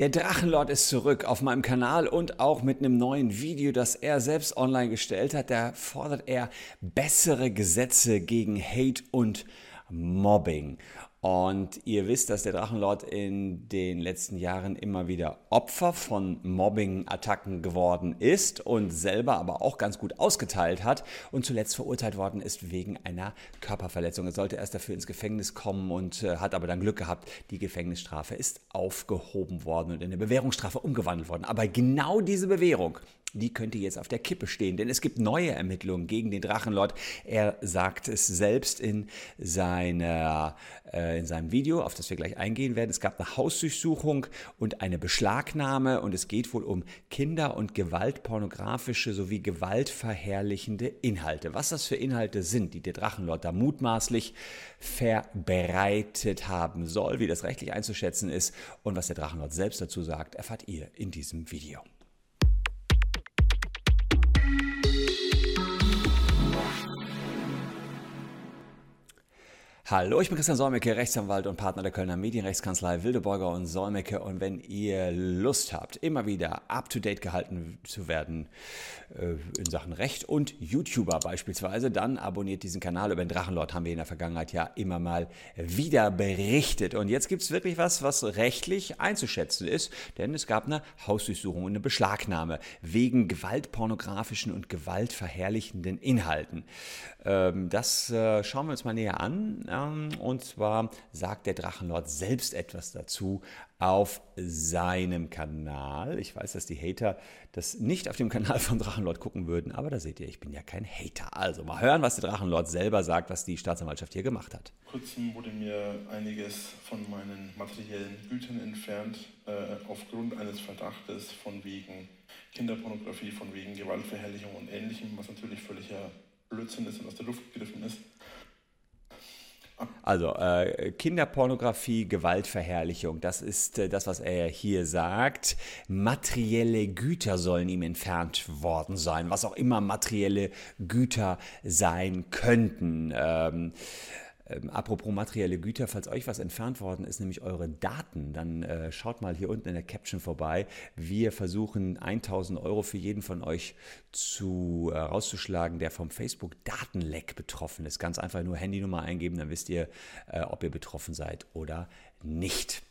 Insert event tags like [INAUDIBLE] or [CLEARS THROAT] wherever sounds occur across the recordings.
Der Drachenlord ist zurück auf meinem Kanal und auch mit einem neuen Video, das er selbst online gestellt hat. Da fordert er bessere Gesetze gegen Hate und Mobbing. Und ihr wisst, dass der Drachenlord in den letzten Jahren immer wieder Opfer von Mobbing-Attacken geworden ist und selber aber auch ganz gut ausgeteilt hat und zuletzt verurteilt worden ist wegen einer Körperverletzung. Er sollte erst dafür ins Gefängnis kommen und äh, hat aber dann Glück gehabt. Die Gefängnisstrafe ist aufgehoben worden und in eine Bewährungsstrafe umgewandelt worden. Aber genau diese Bewährung die könnte jetzt auf der Kippe stehen, denn es gibt neue Ermittlungen gegen den Drachenlord. Er sagt es selbst in, seiner, äh, in seinem Video, auf das wir gleich eingehen werden. Es gab eine Hausdurchsuchung und eine Beschlagnahme und es geht wohl um Kinder- und gewaltpornografische sowie gewaltverherrlichende Inhalte. Was das für Inhalte sind, die der Drachenlord da mutmaßlich verbreitet haben soll, wie das rechtlich einzuschätzen ist und was der Drachenlord selbst dazu sagt, erfahrt ihr in diesem Video. Hallo, ich bin Christian Solmecke, Rechtsanwalt und Partner der Kölner Medienrechtskanzlei Wildeborger und Solmecke. Und wenn ihr Lust habt, immer wieder up-to-date gehalten zu werden äh, in Sachen Recht und YouTuber beispielsweise, dann abonniert diesen Kanal. Über den Drachenlord haben wir in der Vergangenheit ja immer mal wieder berichtet. Und jetzt gibt es wirklich was, was rechtlich einzuschätzen ist, denn es gab eine Hausdurchsuchung und eine Beschlagnahme wegen gewaltpornografischen und gewaltverherrlichenden Inhalten. Ähm, das äh, schauen wir uns mal näher an. Und zwar sagt der Drachenlord selbst etwas dazu auf seinem Kanal. Ich weiß, dass die Hater das nicht auf dem Kanal vom Drachenlord gucken würden, aber da seht ihr, ich bin ja kein Hater. Also mal hören, was der Drachenlord selber sagt, was die Staatsanwaltschaft hier gemacht hat. Kurzem wurde mir einiges von meinen materiellen Gütern entfernt, äh, aufgrund eines Verdachtes von wegen Kinderpornografie, von wegen Gewaltverherrlichung und ähnlichem, was natürlich völliger Blödsinn ist und aus der Luft gegriffen ist. Also äh, Kinderpornografie, Gewaltverherrlichung, das ist äh, das, was er hier sagt. Materielle Güter sollen ihm entfernt worden sein, was auch immer materielle Güter sein könnten. Ähm, ähm, apropos materielle Güter, falls euch was entfernt worden ist, nämlich eure Daten, dann äh, schaut mal hier unten in der Caption vorbei. Wir versuchen 1000 Euro für jeden von euch zu, äh, rauszuschlagen, der vom Facebook-Datenleck betroffen ist. Ganz einfach nur Handynummer eingeben, dann wisst ihr, äh, ob ihr betroffen seid oder nicht.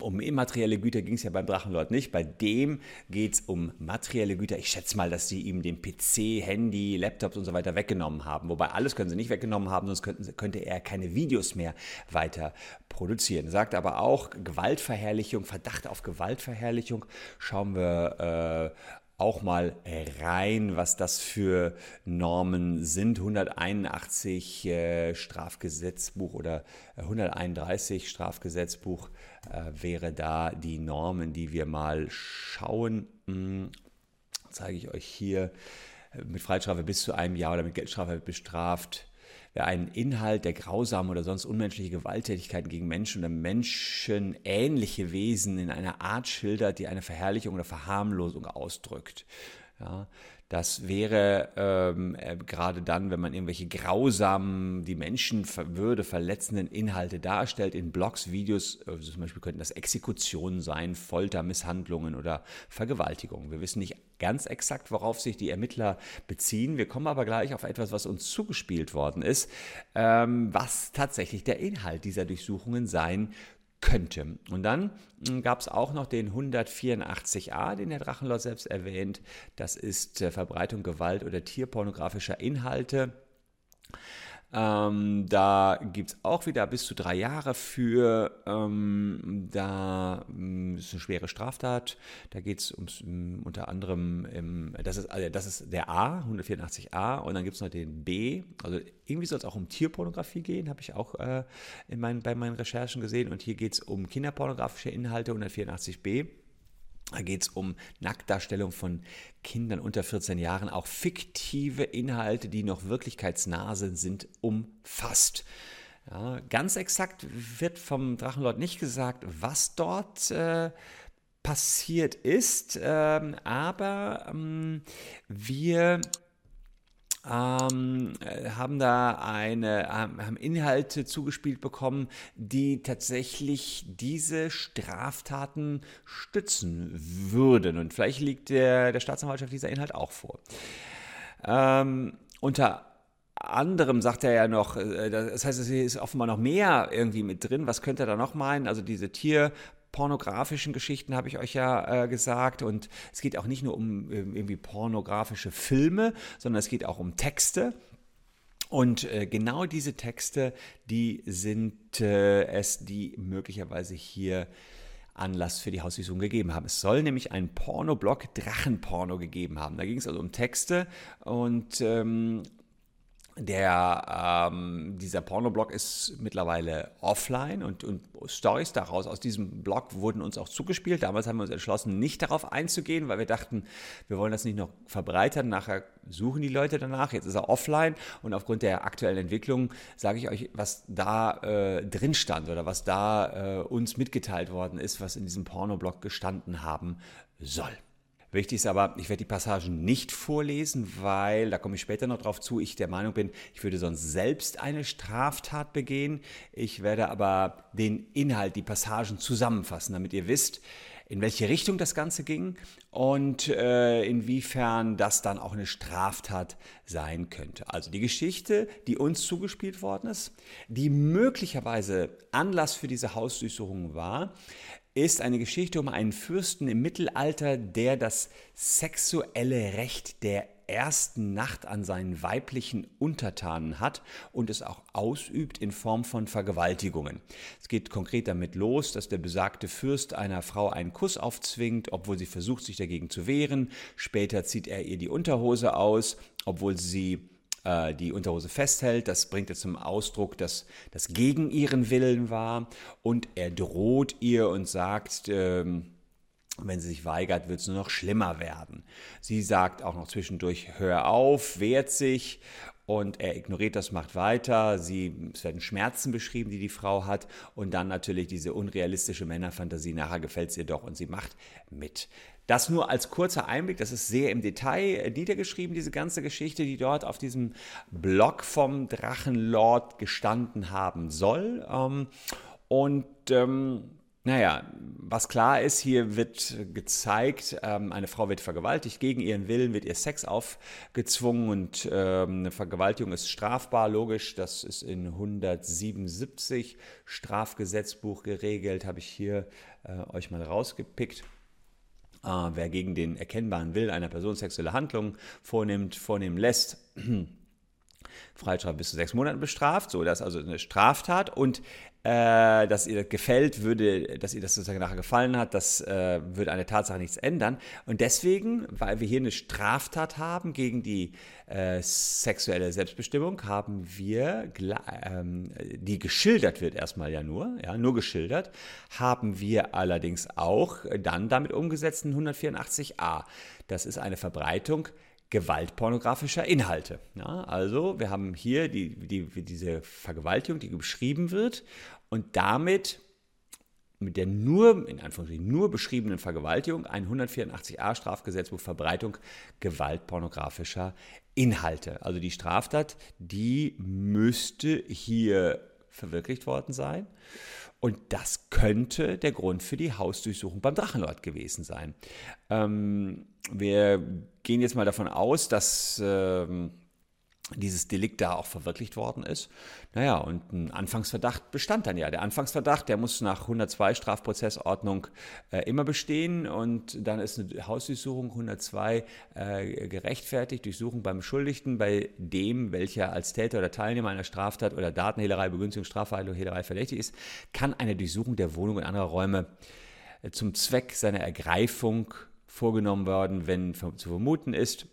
Um immaterielle Güter ging es ja beim Drachenlord nicht. Bei dem geht es um materielle Güter. Ich schätze mal, dass sie ihm den PC, Handy, Laptops und so weiter weggenommen haben. Wobei alles können sie nicht weggenommen haben, sonst könnten, könnte er keine Videos mehr weiter produzieren. Sagt aber auch Gewaltverherrlichung, Verdacht auf Gewaltverherrlichung. Schauen wir äh, auch mal rein, was das für Normen sind. 181 äh, Strafgesetzbuch oder 131 Strafgesetzbuch äh, wäre da die Normen, die wir mal schauen. Hm, zeige ich euch hier. Mit Freistrafe bis zu einem Jahr oder mit Geldstrafe bestraft wer einen Inhalt der grausamen oder sonst unmenschliche Gewalttätigkeiten gegen Menschen oder menschenähnliche Wesen in einer Art schildert, die eine Verherrlichung oder Verharmlosung ausdrückt. Ja, das wäre ähm, äh, gerade dann, wenn man irgendwelche grausamen, die Menschenwürde verletzenden Inhalte darstellt, in Blogs, Videos, also zum Beispiel könnten das Exekutionen sein, Folter, Misshandlungen oder Vergewaltigungen. Wir wissen nicht ganz exakt, worauf sich die Ermittler beziehen. Wir kommen aber gleich auf etwas, was uns zugespielt worden ist, ähm, was tatsächlich der Inhalt dieser Durchsuchungen sein könnte. Und dann hm, gab es auch noch den 184a, den der Drachenlord selbst erwähnt. Das ist äh, Verbreitung Gewalt oder tierpornografischer Inhalte. Ähm, da gibt es auch wieder bis zu drei Jahre für. Ähm, da ähm, ist eine schwere Straftat. Da geht es um, unter anderem, im, das, ist, also das ist der A, 184a, und dann gibt es noch den B. Also irgendwie soll es auch um Tierpornografie gehen, habe ich auch äh, in mein, bei meinen Recherchen gesehen. Und hier geht es um kinderpornografische Inhalte, 184b. Da geht es um Nacktdarstellung von Kindern unter 14 Jahren, auch fiktive Inhalte, die noch wirklichkeitsnah sind, umfasst. Ja, ganz exakt wird vom Drachenlord nicht gesagt, was dort äh, passiert ist, ähm, aber ähm, wir ähm, äh, haben da eine, haben Inhalte zugespielt bekommen, die tatsächlich diese Straftaten stützen würden. Und vielleicht liegt der, der Staatsanwaltschaft dieser Inhalt auch vor. Ähm, unter anderem sagt er ja noch, äh, das heißt, es ist offenbar noch mehr irgendwie mit drin. Was könnte er da noch meinen? Also diese Tier pornografischen Geschichten habe ich euch ja äh, gesagt. Und es geht auch nicht nur um äh, irgendwie pornografische Filme, sondern es geht auch um Texte. Und äh, genau diese Texte, die sind äh, es, die möglicherweise hier Anlass für die Hausdurchsuchung gegeben haben. Es soll nämlich einen Pornoblog Drachenporno gegeben haben. Da ging es also um Texte und ähm, der, ähm, dieser Pornoblog ist mittlerweile offline und, und Stories daraus aus diesem Blog wurden uns auch zugespielt. Damals haben wir uns entschlossen, nicht darauf einzugehen, weil wir dachten, wir wollen das nicht noch verbreitern. Nachher suchen die Leute danach. Jetzt ist er offline und aufgrund der aktuellen Entwicklung sage ich euch, was da äh, drin stand oder was da äh, uns mitgeteilt worden ist, was in diesem Pornoblog gestanden haben soll. Wichtig ist aber, ich werde die Passagen nicht vorlesen, weil, da komme ich später noch drauf zu, ich der Meinung bin, ich würde sonst selbst eine Straftat begehen. Ich werde aber den Inhalt, die Passagen zusammenfassen, damit ihr wisst, in welche Richtung das Ganze ging und äh, inwiefern das dann auch eine Straftat sein könnte. Also die Geschichte, die uns zugespielt worden ist, die möglicherweise Anlass für diese Hausdurchsuchung war, ist eine Geschichte um einen Fürsten im Mittelalter, der das sexuelle Recht der ersten Nacht an seinen weiblichen Untertanen hat und es auch ausübt in Form von Vergewaltigungen. Es geht konkret damit los, dass der besagte Fürst einer Frau einen Kuss aufzwingt, obwohl sie versucht, sich dagegen zu wehren. Später zieht er ihr die Unterhose aus, obwohl sie äh, die Unterhose festhält. Das bringt er zum Ausdruck, dass das gegen ihren Willen war. Und er droht ihr und sagt, ähm, wenn sie sich weigert, wird es nur noch schlimmer werden. Sie sagt auch noch zwischendurch, hör auf, wehrt sich und er ignoriert das, macht weiter. Sie, es werden Schmerzen beschrieben, die die Frau hat und dann natürlich diese unrealistische Männerfantasie. Nachher gefällt es ihr doch und sie macht mit. Das nur als kurzer Einblick, das ist sehr im Detail niedergeschrieben, diese ganze Geschichte, die dort auf diesem Blog vom Drachenlord gestanden haben soll. Ähm, und ähm, naja, was klar ist, hier wird gezeigt, ähm, eine Frau wird vergewaltigt, gegen ihren Willen wird ihr Sex aufgezwungen und ähm, eine Vergewaltigung ist strafbar, logisch, das ist in 177 Strafgesetzbuch geregelt, habe ich hier äh, euch mal rausgepickt. Äh, wer gegen den erkennbaren Willen einer Person sexuelle Handlungen vornimmt, vornehmen lässt, [CLEARS THROAT] Freiheitsstrafe bis zu sechs Monaten bestraft, so das ist also eine Straftat und äh, dass ihr das gefällt, würde, dass ihr das sozusagen nachher gefallen hat, das äh, würde eine Tatsache nichts ändern. Und deswegen, weil wir hier eine Straftat haben gegen die äh, sexuelle Selbstbestimmung, haben wir, ähm, die geschildert wird erstmal ja nur, ja, nur geschildert, haben wir allerdings auch dann damit umgesetzt 184a. Das ist eine Verbreitung gewaltpornografischer Inhalte. Ja, also wir haben hier die, die, diese Vergewaltigung, die beschrieben wird und damit mit der nur, in Anführungszeichen, nur beschriebenen Vergewaltigung ein 184a Strafgesetzbuch Verbreitung gewaltpornografischer Inhalte. Also die Straftat, die müsste hier verwirklicht worden sein. Und das könnte der Grund für die Hausdurchsuchung beim Drachenlord gewesen sein. Ähm, wir gehen jetzt mal davon aus, dass ähm, dieses Delikt da auch verwirklicht worden ist. Naja, und ein Anfangsverdacht bestand dann ja. Der Anfangsverdacht, der muss nach 102 Strafprozessordnung äh, immer bestehen und dann ist eine Hausdurchsuchung 102 äh, gerechtfertigt, Durchsuchung beim Beschuldigten, bei dem, welcher als Täter oder Teilnehmer einer Straftat oder Datenhehlerei, Begünstigung, Strafverhaltung, Hehlerei verdächtig ist, kann eine Durchsuchung der Wohnung und anderer Räume äh, zum Zweck seiner Ergreifung vorgenommen werden, wenn zu vermuten ist,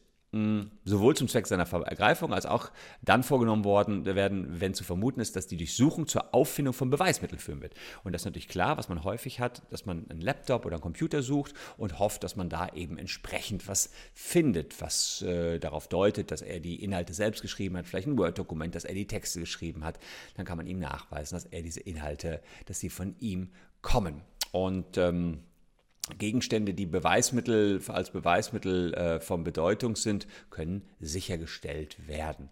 sowohl zum Zweck seiner Ergreifung als auch dann vorgenommen worden werden, wenn zu vermuten ist, dass die Durchsuchung zur Auffindung von Beweismitteln führen wird. Und das ist natürlich klar, was man häufig hat, dass man einen Laptop oder einen Computer sucht und hofft, dass man da eben entsprechend was findet, was äh, darauf deutet, dass er die Inhalte selbst geschrieben hat, vielleicht ein Word-Dokument, dass er die Texte geschrieben hat. Dann kann man ihm nachweisen, dass er diese Inhalte, dass sie von ihm kommen. Und ähm, Gegenstände, die Beweismittel als Beweismittel äh, von Bedeutung sind, können sichergestellt werden.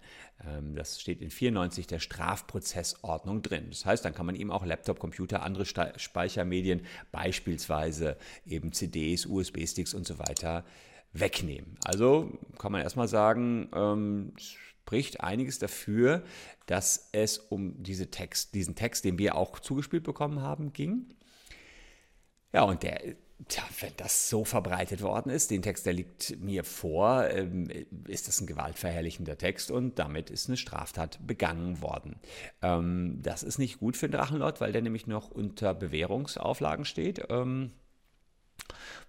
Ähm, das steht in 94 der Strafprozessordnung drin. Das heißt, dann kann man ihm auch Laptop, Computer, andere Sta Speichermedien, beispielsweise eben CDs, USB-Sticks und so weiter, wegnehmen. Also kann man erstmal sagen, ähm, spricht einiges dafür, dass es um diese Text, diesen Text, den wir auch zugespielt bekommen haben, ging. Ja, und der Tja, wenn das so verbreitet worden ist, den Text, der liegt mir vor, ähm, ist das ein gewaltverherrlichender Text und damit ist eine Straftat begangen worden. Ähm, das ist nicht gut für den Drachenlord, weil der nämlich noch unter Bewährungsauflagen steht. Ähm,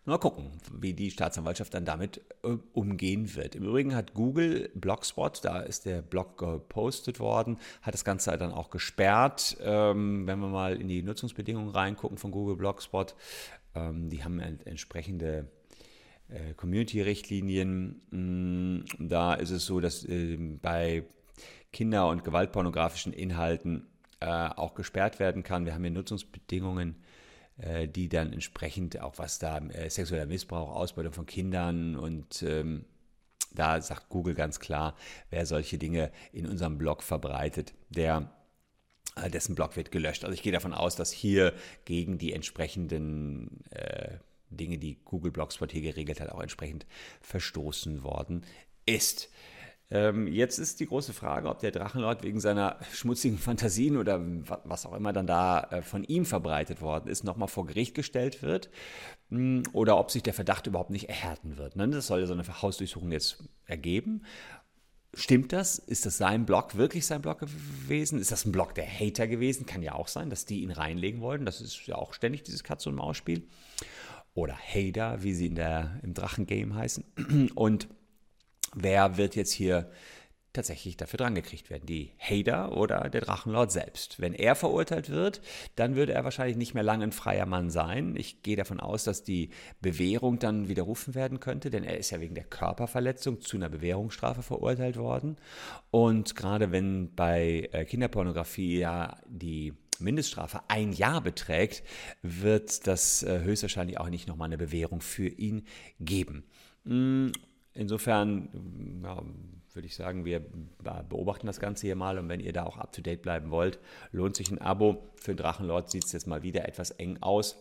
Mal gucken, wie die Staatsanwaltschaft dann damit äh, umgehen wird. Im Übrigen hat Google Blogspot, da ist der Blog gepostet worden, hat das Ganze dann auch gesperrt. Ähm, wenn wir mal in die Nutzungsbedingungen reingucken von Google Blogspot, ähm, die haben entsprechende äh, Community-Richtlinien. Mm, da ist es so, dass äh, bei Kinder- und gewaltpornografischen Inhalten äh, auch gesperrt werden kann. Wir haben hier Nutzungsbedingungen, äh, die dann entsprechend auch was da äh, sexueller Missbrauch, Ausbeutung von Kindern und ähm, da sagt Google ganz klar, wer solche Dinge in unserem Blog verbreitet, der dessen Blog wird gelöscht. Also ich gehe davon aus, dass hier gegen die entsprechenden äh, Dinge, die Google Blogspot hier geregelt hat, auch entsprechend verstoßen worden ist. Ähm, jetzt ist die große Frage, ob der Drachenlord wegen seiner schmutzigen Fantasien oder was auch immer dann da äh, von ihm verbreitet worden ist, nochmal vor Gericht gestellt wird hm, oder ob sich der Verdacht überhaupt nicht erhärten wird. Ne? Das soll ja so eine Hausdurchsuchung jetzt ergeben. Stimmt das? Ist das sein Blog wirklich sein Blog gewesen? Ist das ein Blog der Hater gewesen? Kann ja auch sein, dass die ihn reinlegen wollten. Das ist ja auch ständig dieses Katz- und Maus-Spiel. Oder Hater, wie sie in der, im Drachengame heißen. Und wer wird jetzt hier tatsächlich dafür drangekriegt werden. Die Hader oder der Drachenlord selbst. Wenn er verurteilt wird, dann würde er wahrscheinlich nicht mehr lange ein freier Mann sein. Ich gehe davon aus, dass die Bewährung dann widerrufen werden könnte, denn er ist ja wegen der Körperverletzung zu einer Bewährungsstrafe verurteilt worden. Und gerade wenn bei äh, Kinderpornografie ja die Mindeststrafe ein Jahr beträgt, wird das äh, höchstwahrscheinlich auch nicht nochmal eine Bewährung für ihn geben. Insofern ja, würde ich sagen, wir beobachten das Ganze hier mal und wenn ihr da auch up to date bleiben wollt, lohnt sich ein Abo. Für den Drachenlord sieht es jetzt mal wieder etwas eng aus.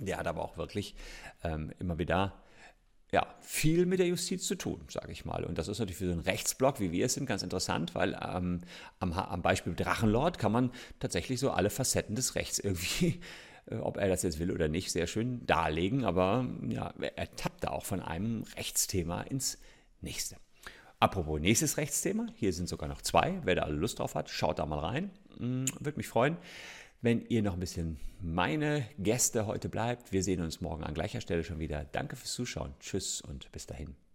Der hat aber auch wirklich ähm, immer wieder ja, viel mit der Justiz zu tun, sage ich mal. Und das ist natürlich für so einen Rechtsblock, wie wir es sind, ganz interessant, weil ähm, am, am, Beispiel Drachenlord kann man tatsächlich so alle Facetten des Rechts irgendwie, ob er das jetzt will oder nicht, sehr schön darlegen. Aber ja, er tappt da auch von einem Rechtsthema ins nächste. Apropos nächstes Rechtsthema, hier sind sogar noch zwei. Wer da Lust drauf hat, schaut da mal rein. Mm, Würde mich freuen, wenn ihr noch ein bisschen meine Gäste heute bleibt. Wir sehen uns morgen an gleicher Stelle schon wieder. Danke fürs Zuschauen. Tschüss und bis dahin.